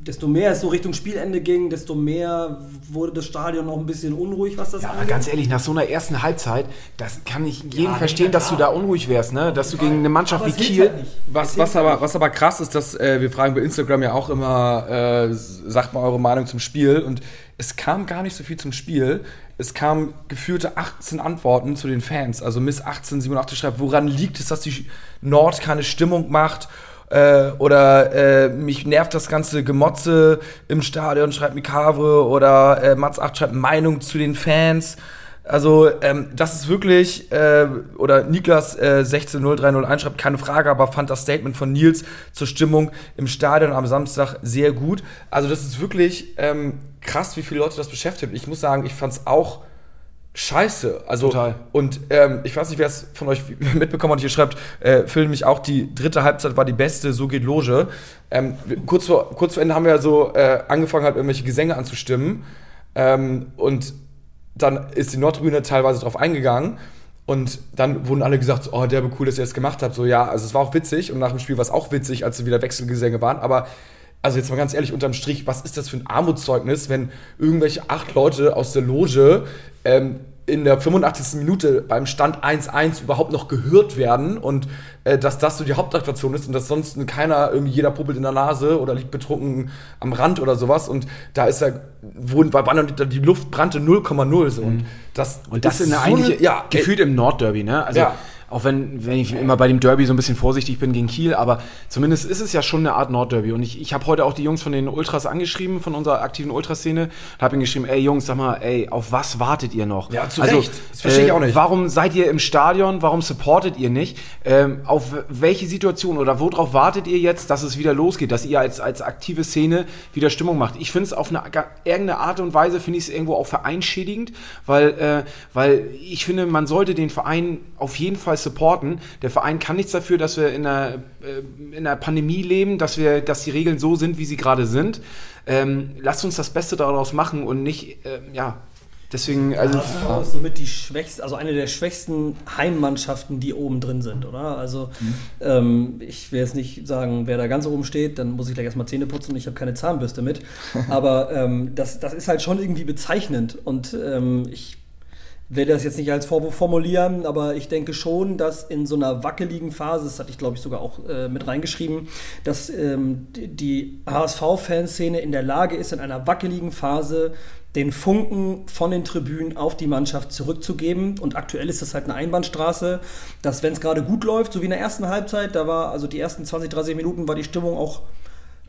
desto mehr es so Richtung Spielende ging, desto mehr wurde das Stadion noch ein bisschen unruhig, was das Ja, aber ganz ehrlich, nach so einer ersten Halbzeit, das kann ich jeden verstehen, dass du da unruhig wärst, ne? Dass du gegen eine Mannschaft Aber wie Kiel. halt nicht. Was, was, aber, was aber krass ist, dass äh, wir fragen bei Instagram ja auch immer, äh, sagt mal eure Meinung zum Spiel. Und es kam gar nicht so viel zum Spiel. Es kamen gefühlte 18 Antworten zu den Fans. Also Miss 1887 schreibt, woran liegt es, dass die Nord keine Stimmung macht? Äh, oder äh, mich nervt das ganze Gemotze im Stadion, schreibt Mikavre. Oder äh, Mats 8 schreibt Meinung zu den Fans. Also, ähm, das ist wirklich, äh, oder Niklas äh, 160301 schreibt, keine Frage, aber fand das Statement von Nils zur Stimmung im Stadion am Samstag sehr gut. Also, das ist wirklich ähm, krass, wie viele Leute das beschäftigt. Ich muss sagen, ich fand es auch scheiße. Also, Total. und ähm, ich weiß nicht, wer es von euch mitbekommen hat, hier schreibt, äh, Phil mich auch, die dritte Halbzeit war die beste, so geht Loge. Ähm, kurz, vor, kurz vor Ende haben wir so äh, angefangen, halt irgendwelche Gesänge anzustimmen. Ähm, und dann ist die Nordtribüne teilweise drauf eingegangen. Und dann wurden alle gesagt, oh, derbe cool, dass ihr das gemacht habt. So, ja, also es war auch witzig. Und nach dem Spiel war es auch witzig, als wieder Wechselgesänge waren. Aber, also jetzt mal ganz ehrlich, unterm Strich, was ist das für ein Armutszeugnis, wenn irgendwelche acht Leute aus der Loge ähm, in der 85. Minute beim Stand 1-1 überhaupt noch gehört werden und äh, dass das so die Hauptattraktion ist und dass sonst keiner, irgendwie jeder puppelt in der Nase oder liegt betrunken am Rand oder sowas und da ist ja, wo, die, die Luft brannte 0,0 so und das, Und das ist in der so eigentlich eine- ja, gefühlt im Nordderby, ne? Also Ja. Auch wenn, wenn ich immer bei dem Derby so ein bisschen vorsichtig bin gegen Kiel, aber zumindest ist es ja schon eine Art Nordderby. Und ich, ich habe heute auch die Jungs von den Ultras angeschrieben, von unserer aktiven Ultraszene, und habe ihnen geschrieben, ey Jungs, sag mal, ey, auf was wartet ihr noch? Also, Ja, zu Recht. Das verstehe ich auch nicht. Warum seid ihr im Stadion? Warum supportet ihr nicht? Ähm, auf welche Situation oder worauf wartet ihr jetzt, dass es wieder losgeht, dass ihr als, als aktive Szene wieder Stimmung macht? Ich finde es auf eine irgendeine Art und Weise, finde ich es irgendwo auch vereinschädigend, weil, äh, weil ich finde, man sollte den Verein auf jeden Fall supporten. Der Verein kann nichts dafür, dass wir in einer, äh, in einer Pandemie leben, dass, wir, dass die Regeln so sind, wie sie gerade sind. Ähm, lasst uns das Beste daraus machen und nicht, äh, ja, deswegen, also. Das ist somit die schwächste, also eine der schwächsten Heimmannschaften, die oben drin sind, oder? Also ähm, ich will jetzt nicht sagen, wer da ganz oben steht, dann muss ich gleich erstmal Zähne putzen und ich habe keine Zahnbürste mit. Aber ähm, das, das ist halt schon irgendwie bezeichnend. Und ähm, ich werde das jetzt nicht als Vorwurf formulieren, aber ich denke schon, dass in so einer wackeligen Phase, das hatte ich glaube ich sogar auch äh, mit reingeschrieben, dass ähm, die- die HSV-Fanszene in der Lage ist, in einer wackeligen Phase den Funken von den Tribünen auf die Mannschaft zurückzugeben. Und aktuell ist das halt eine Einbahnstraße, dass wenn es gerade gut läuft, so wie in der ersten Halbzeit, da war also die ersten 20, 30 Minuten war die Stimmung auch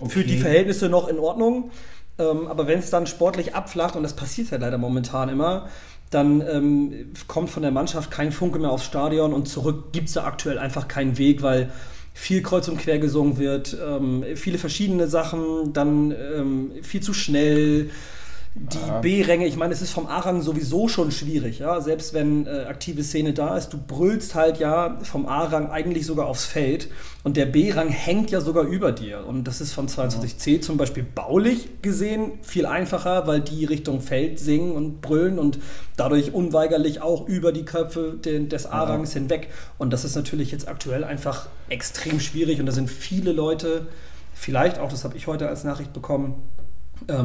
für die Verhältnisse noch in Ordnung. Ähm, aber wenn es dann sportlich abflacht, und das passiert ja leider momentan immer, dann ähm, kommt von der Mannschaft kein Funke mehr aufs Stadion und zurück gibt es da aktuell einfach keinen Weg, weil viel kreuz und quer gesungen wird, ähm, viele verschiedene Sachen, dann ähm, viel zu schnell. Die B-Ränge, ich meine, es ist vom A-Rang sowieso schon schwierig, ja. Selbst wenn äh, aktive Szene da ist, du brüllst halt ja vom A-Rang eigentlich sogar aufs Feld und der B-Rang hängt ja sogar über dir. Und das ist von 22C zum Beispiel baulich gesehen viel einfacher, weil die Richtung Feld singen und brüllen und dadurch unweigerlich auch über die Köpfe den, des A-Rangs hinweg. Und das ist natürlich jetzt aktuell einfach extrem schwierig und da sind viele Leute, vielleicht auch, das habe ich heute als Nachricht bekommen,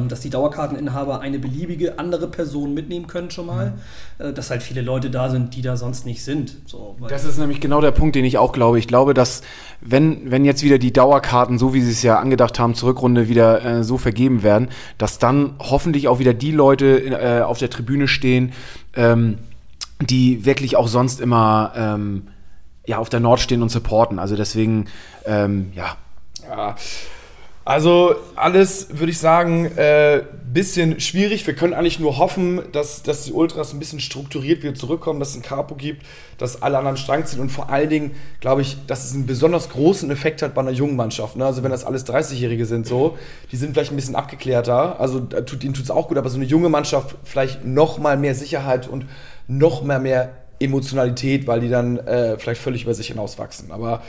dass die Dauerkarteninhaber eine beliebige andere Person mitnehmen können schon mal. Äh, dass halt viele Leute da sind, die da sonst nicht sind. So, weil- Das ist nämlich genau der Punkt, den ich auch glaube. Ich glaube, dass wenn, wenn jetzt wieder die Dauerkarten, so wie sie es ja angedacht haben, zur Rückrunde wieder äh, so vergeben werden, dass dann hoffentlich auch wieder die Leute äh, auf der Tribüne stehen, ähm, die wirklich auch sonst immer ähm, ja, auf der Nord stehen und supporten. Also deswegen, ähm, ja, Ja. Also alles, würde ich sagen, äh, bisschen schwierig. Wir können eigentlich nur hoffen, dass, dass die Ultras ein bisschen strukturiert wieder zurückkommen, dass es ein Capo gibt, dass alle anderen Strang ziehen und vor allen Dingen, glaube ich, dass es einen besonders großen Effekt hat bei einer jungen Mannschaft. Ne? Also wenn das alles 30-Jährige sind so, die sind vielleicht ein bisschen abgeklärter, also tut, ihnen tut es auch gut, aber so eine junge Mannschaft vielleicht noch mal mehr Sicherheit und noch mal mehr Emotionalität, weil die dann äh, vielleicht völlig über sich hinauswachsen. Aber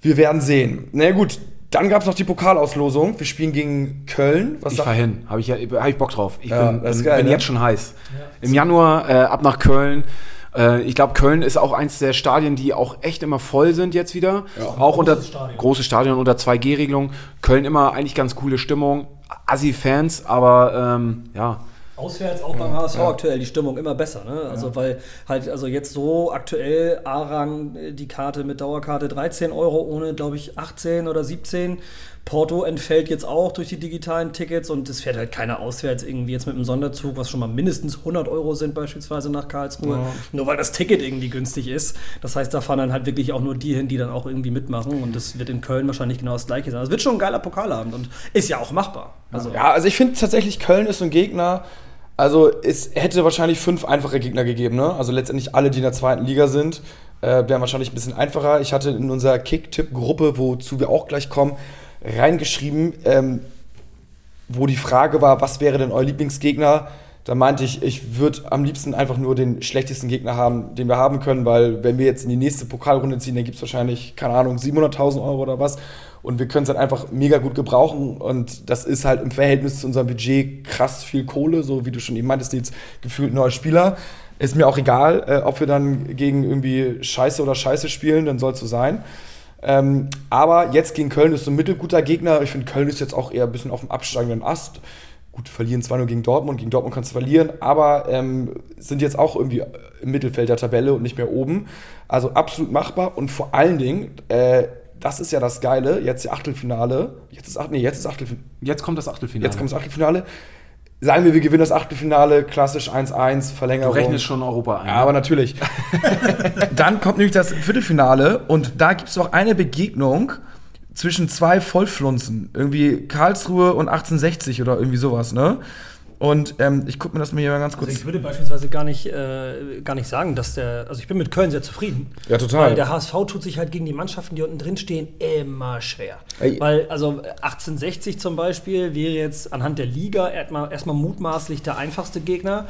wir werden sehen. Na gut, Dann gab es noch die Pokalauslosung. Wir spielen gegen Köln. Was ich fahr hin. Habe ich, ja, hab ich Bock drauf. Ich Ja, bin, das ist bin, geil, bin ne? jetzt schon heiß. Im Januar äh, ab nach Köln. Äh, ich glaube, Köln ist auch eins der Stadien, die auch echt immer voll sind jetzt wieder. Auch unter Stadion. große Stadion unter 2G-Regelung. Köln immer eigentlich ganz coole Stimmung. Assi-Fans, aber ähm, ja. Auswärts auch beim HSV aktuell die Stimmung immer besser, ne? Also weil halt, also jetzt so aktuell A-Rang äh, die Karte mit Dauerkarte 13 Euro ohne, glaube ich, 18 oder 17. Porto entfällt jetzt auch durch die digitalen Tickets und es fährt halt keiner auswärts irgendwie jetzt mit einem Sonderzug, was schon mal mindestens 100 Euro sind beispielsweise nach Karlsruhe, nur weil das Ticket irgendwie günstig ist. Das heißt, da fahren dann halt wirklich auch nur die hin, die dann auch irgendwie mitmachen und das wird in Köln wahrscheinlich genau das gleiche sein. Es wird schon ein geiler Pokalabend und ist ja auch machbar. Also Ja, also ich finde tatsächlich, Köln ist so ein Gegner. Also es hätte wahrscheinlich fünf einfache Gegner gegeben, ne? Also letztendlich alle, die in der zweiten Liga sind, äh, wären wahrscheinlich ein bisschen einfacher. Ich hatte in unserer Kick-Tipp-Gruppe, wozu wir auch gleich kommen, reingeschrieben, ähm, wo die Frage war, was wäre denn euer Lieblingsgegner? Da meinte ich, ich würde am liebsten einfach nur den schlechtesten Gegner haben, den wir haben können, weil wenn wir jetzt in die nächste Pokalrunde ziehen, dann gibt es wahrscheinlich, keine Ahnung, 700.000 Euro oder was. Und wir können es dann einfach mega gut gebrauchen. Und das ist halt im Verhältnis zu unserem Budget krass viel Kohle, so wie du schon eben meintest, jetzt gefühlt neuer Spieler. Ist mir auch egal, äh, ob wir dann gegen irgendwie Scheiße oder Scheiße spielen, dann soll es so sein. Ähm, aber jetzt gegen Köln ist so ein mittelguter Gegner. Ich finde, Köln ist jetzt auch eher ein bisschen auf dem absteigenden Ast. Gut, verlieren zwar nur gegen Dortmund, gegen Dortmund kannst du verlieren, aber ähm, sind jetzt auch irgendwie im Mittelfeld der Tabelle und nicht mehr oben. Also absolut machbar und vor allen Dingen, äh, das ist ja das Geile, jetzt die Achtelfinale. Jetzt ist, Ach- nee, jetzt ist Achtelfinale. Jetzt kommt das Achtelfinale. Jetzt kommt das Achtelfinale. Sagen wir, wir gewinnen das Achtelfinale, klassisch 1-1, Du Verlängerung. rechnest schon Europa ein. Ja, aber natürlich. Dann kommt nämlich das Viertelfinale und da gibt es noch eine Begegnung zwischen zwei Vollflunzen. Irgendwie Karlsruhe und 1860 oder irgendwie sowas, ne? Und ähm, ich gucke mir das mal hier mal ganz kurz. Also ich würde beispielsweise gar nicht, äh, gar nicht sagen, dass der. Also ich bin mit Köln sehr zufrieden. Ja, total. Weil der HSV tut sich halt gegen die Mannschaften, die unten drin stehen, immer schwer. Ey. Weil, also 1860 zum Beispiel wäre jetzt anhand der Liga erstmal, erstmal mutmaßlich der einfachste Gegner.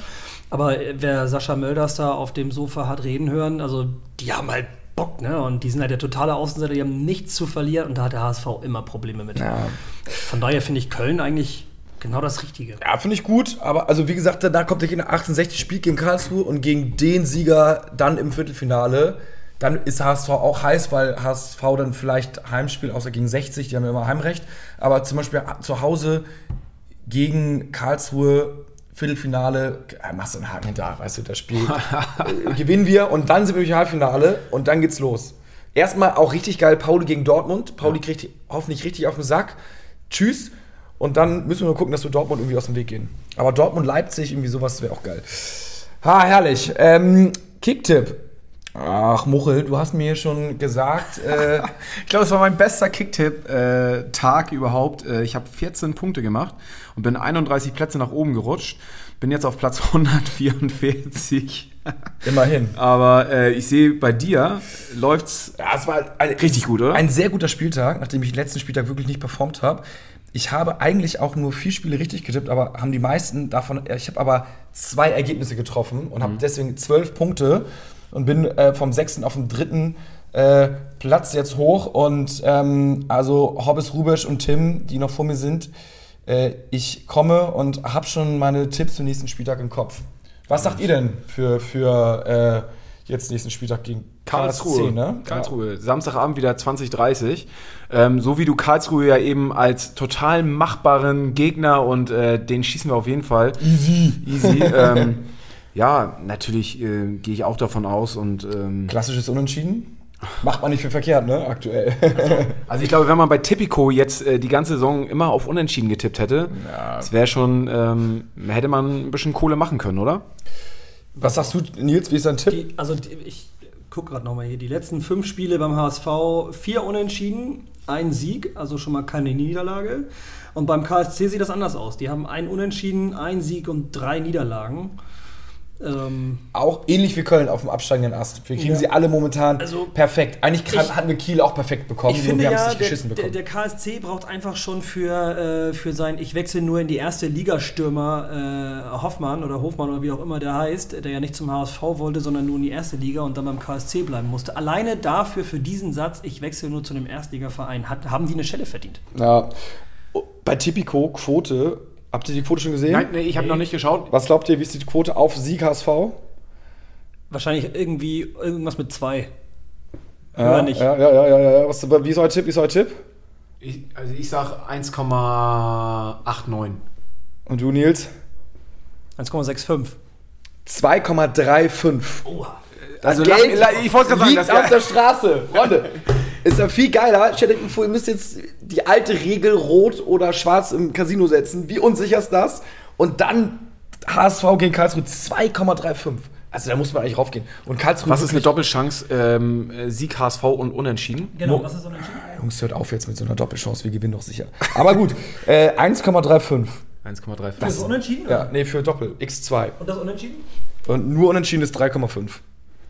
Aber äh, wer Sascha Mölders da auf dem Sofa hat reden hören, also die haben halt Bock, ne? Und die sind halt der totale Außenseiter, die haben nichts zu verlieren und da hat der HSV immer Probleme mit. Ja. Von daher finde ich Köln eigentlich genau das Richtige. Ja, finde ich gut, aber also wie gesagt, da kommt der Gegner 1860 spielt gegen Karlsruhe und gegen den Sieger dann im Viertelfinale. Dann ist HSV auch heiß, weil HSV dann vielleicht Heimspiel, außer gegen 60, die haben ja immer Heimrecht. Aber zum Beispiel zu Hause gegen Karlsruhe, Viertelfinale, äh, machst du einen Haken hinter, weißt du, das Spiel äh, gewinnen wir und dann sind wir im Halbfinale und dann geht's los. Erstmal auch richtig geil, Pauli gegen Dortmund. Pauli kriegt hoffentlich richtig auf den Sack. Tschüss. Und dann müssen wir nur gucken, dass wir Dortmund irgendwie aus dem Weg gehen. Aber Dortmund-Leipzig, irgendwie sowas wäre auch geil. Ha, herrlich. Ähm, Kicktipp. Ach, Muchel, du hast mir schon gesagt, äh, Ich glaube, es war mein bester Kicktipp-Tag überhaupt. Äh, ich habe 14 Punkte gemacht und bin 31 Plätze nach oben gerutscht. Bin jetzt auf Platz 144. immerhin. Aber äh, ich sehe, bei dir läuft's. Ja, es war ein, Richtig gut, oder? Ein sehr guter Spieltag, nachdem ich den letzten Spieltag wirklich nicht performt habe. Ich habe eigentlich auch nur vier Spiele richtig getippt, aber haben die meisten davon. Ich habe aber zwei Ergebnisse getroffen und Mhm. habe deswegen zwölf Punkte und bin äh, vom sechsten auf den dritten äh, Platz jetzt hoch. Und ähm, also Hobbes, Rubesch und Tim, die noch vor mir sind, äh, ich komme und habe schon meine Tipps zum nächsten Spieltag im Kopf. Was sagt ihr denn für, für äh, jetzt nächsten Spieltag gegen Karlsruhe. KSC, ne? Karlsruhe. Samstagabend wieder 2030. Ähm, so wie du Karlsruhe ja eben als total machbaren Gegner und äh, den schießen wir auf jeden Fall. Easy. Easy. ähm, ja, natürlich äh, gehe ich auch davon aus und ähm, Klassisches Unentschieden. Macht man nicht für verkehrt, ne? Aktuell. also ich glaube, wenn man bei Tipico jetzt äh, die ganze Saison immer auf Unentschieden getippt hätte, das wäre schon, ähm, hätte man ein bisschen Kohle machen können, oder? Was sagst du, Nils? Wie ist dein Tipp? Die, also die, ich gucke gerade nochmal hier. Die letzten fünf Spiele beim HSV, vier Unentschieden, ein Sieg, also schon mal keine Niederlage. Und beim KSC sieht das anders aus. Die haben ein Unentschieden, ein Sieg und drei Niederlagen. Ähm, Auch ähnlich wie Köln auf dem absteigenden Ast. Wir kriegen Ja. sie alle momentan Also, perfekt. Eigentlich kann, ich- hatten wir Kiel auch perfekt bekommen. ich finde wir haben ja, es nicht der, geschissen der, bekommen. der KSC braucht einfach schon für, äh, für sein Ich wechsle nur in die erste Liga-Stürmer äh, Hoffmann oder Hofmann oder wie auch immer der heißt, der ja nicht zum HSV wollte, sondern nur in die erste Liga und dann beim KSC bleiben musste. Alleine dafür, für diesen Satz, ich wechsle nur zu einem Erstligaverein, hat, haben die eine Schelle verdient. ja. Bei Tipico, Quote, habt ihr die Quote schon gesehen? Nein, nee, ich habe noch nicht geschaut. Was glaubt ihr, wie ist die Quote auf Sieg HSV? Wahrscheinlich irgendwie irgendwas mit zwei. Ja, Höher nicht. Ja, ja, ja, ja, ja. Was, wie ist euer Tipp? Wie ist euer Tipp? Ich, also ich sag 1,89. Und du, Nils? 1,65. 2,35. Oha. Also Das la- ich wollte gerade sagen, liegt das- auf der Straße. Freunde, ist ja viel geiler. Stellt euch mal vor, ihr müsst jetzt die alte Regel rot oder schwarz im Casino setzen. Wie unsicher ist das? Und dann HSV gegen Karlsruhe 2,35. Also da muss man eigentlich raufgehen. Und Karlsruhe Was ist eine Doppelchance? Ähm, äh, Sieg HSV und Unentschieden? Genau, Mo- was ist unentschieden? Jungs, hört auf jetzt mit so einer Doppelchance. Wir gewinnen doch sicher. Aber gut, äh, 1,35. 1,35. Das ist unentschieden? Ja, nee, für Doppel. X2. Und das unentschieden? Und nur unentschieden ist 3,5.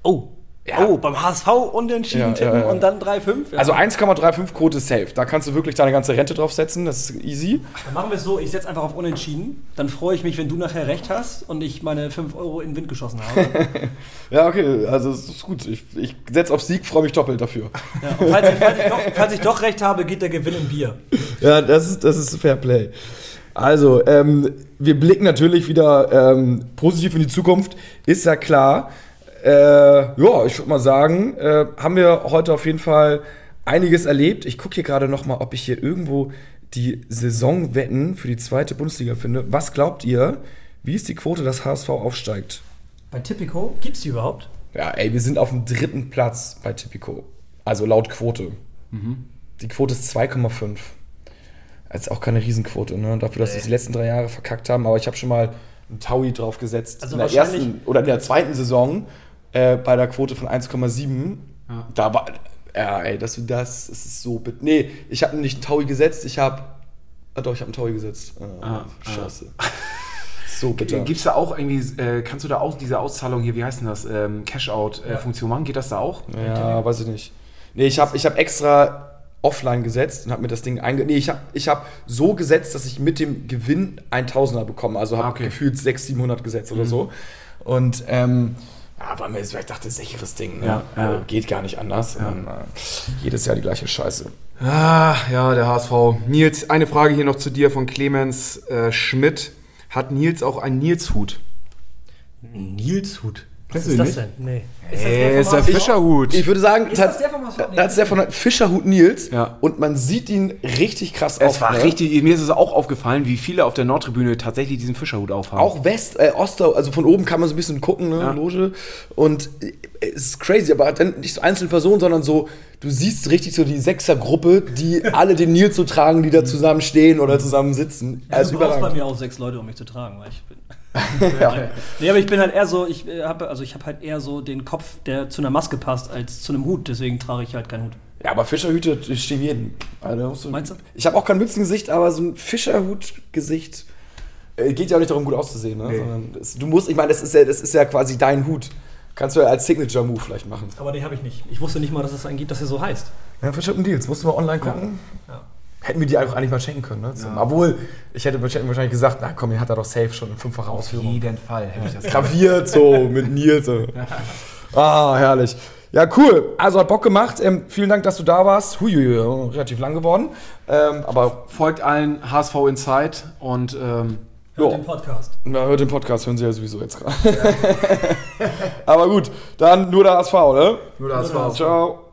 Oh. Ja. Oh, beim HSV unentschieden Ja, tippen ja, und dann 3,5? Ja. Also 1,35 Quote ist safe. Da kannst du wirklich deine ganze Rente draufsetzen. Das ist easy. Dann machen wir es so, ich setze einfach auf unentschieden. Dann freue ich mich, wenn du nachher recht hast und ich meine 5 Euro in den Wind geschossen habe. Ja, okay, also es ist gut. Ich, ich setze auf Sieg, freue mich doppelt dafür. und falls ich, falls, ich doch, falls ich doch recht habe, geht der Gewinn im Bier. Ja, das ist, das ist Fair Play. Also, ähm, wir blicken natürlich wieder ähm, positiv in die Zukunft, ist ja klar. Äh, ja, ich würde mal sagen, äh, haben wir heute auf jeden Fall einiges erlebt. Ich gucke hier gerade noch mal, ob ich hier irgendwo die Saisonwetten für die zweite Bundesliga finde. Was glaubt ihr, wie ist die Quote, dass HSV aufsteigt? Bei Tipico, gibt's die überhaupt? Ja, ey, wir sind auf dem dritten Platz bei Tipico. Also laut Quote. Die Quote ist 2,5. Das ist auch keine Riesenquote, ne? Dafür, dass wir es die letzten drei Jahre verkackt haben. Aber ich habe schon mal einen Taui draufgesetzt. Also in der ersten oder in der zweiten Saison äh, bei der Quote von 1,7. Da war. Ja, ey, das, das, das ist so. Nee, ich habe nicht einen Taui gesetzt, ich habe. Ah, doch, ich habe einen Taui gesetzt. Ah, Ah, scheiße. So bitter. Gibt es da auch irgendwie, äh, kannst du da auch diese Auszahlung hier, wie heißt denn das, ähm, Cash-Out-Funktion machen? Geht das da auch? Ja, weiß ich nicht. Nee, ich habe ich hab extra offline gesetzt und habe mir das Ding einge... Nee, ich habe ich hab so gesetzt, dass ich mit dem Gewinn 1000er bekomme. Also habe Ah, okay. gefühlt 600, 700 gesetzt oder so. Und ähm, ja, war mir, ich dachte, sicheres Ding. Ne? Ja, ja. Also, geht gar nicht anders. Und, äh, jedes Jahr die gleiche Scheiße. Ah, ja, der HSV. Nils, eine Frage hier noch zu dir von Clemens äh, Schmidt. Hat Nils auch einen Nils-Hut? Nilshut. Was ist du das nicht? denn? Nee. Ey, ist der HSV? Fischerhut. Ich würde sagen, Ist das der HSV? Nee. das ist der von Fischerhut Nils. Ja. Und man sieht ihn richtig krass Es oft, war ne? richtig, mir ist es auch aufgefallen, wie viele auf der Nordtribüne tatsächlich diesen Fischerhut aufhaben. Auch West, äh, Oster, also von oben kann man so ein bisschen gucken, ne, Ja. Loge. Und äh, es ist crazy, aber dann nicht so einzelne Personen, sondern so, du siehst richtig so die Sechsergruppe, die alle den Nils so tragen, die da zusammen stehen oder zusammen sitzen. Ja, also du brauchst bei mir auch sechs Leute, um mich zu tragen, weil ich bin. Ja. Nee, aber ich bin halt eher so, ich äh, habe also ich habe halt eher so den Kopf, der zu einer Maske passt, als zu einem Hut. Deswegen trage ich halt keinen Hut. ja, aber Fischerhüte stehen jedem. Also, Meinst du? Ich habe auch kein Mützengesicht, aber so ein Fischerhut-Gesicht äh, geht ja auch nicht darum, gut auszusehen. Ne? Nee. Sondern das, du musst, ich meine, das ist, ja, das ist ja quasi dein Hut. Kannst du ja als Signature-Move vielleicht machen. Aber den habe ich nicht. Ich wusste nicht mal, dass es einen gibt, dass er so heißt. Ja, und Deals. Musst du mal online gucken. Ja. Hätten wir die einfach eigentlich mal schenken können, ne? Zum- Obwohl, ich hätte wahrscheinlich gesagt, na komm, den hat er doch safe schon in fünffacher Ausführung. jeden Fall hätte ich das Graviert so, mit Nils. So. Ah, herrlich. Ja, cool. Also hat Bock gemacht. Ähm, vielen Dank, dass du da warst. Huiuiui, relativ lang geworden. Ähm, aber Folgt allen HSV Inside und ähm, Hört Ja. den Podcast. na, hört den Podcast, hören sie ja sowieso jetzt gerade. aber gut, dann nur der HSV, ne? nur der HSV. Ciao.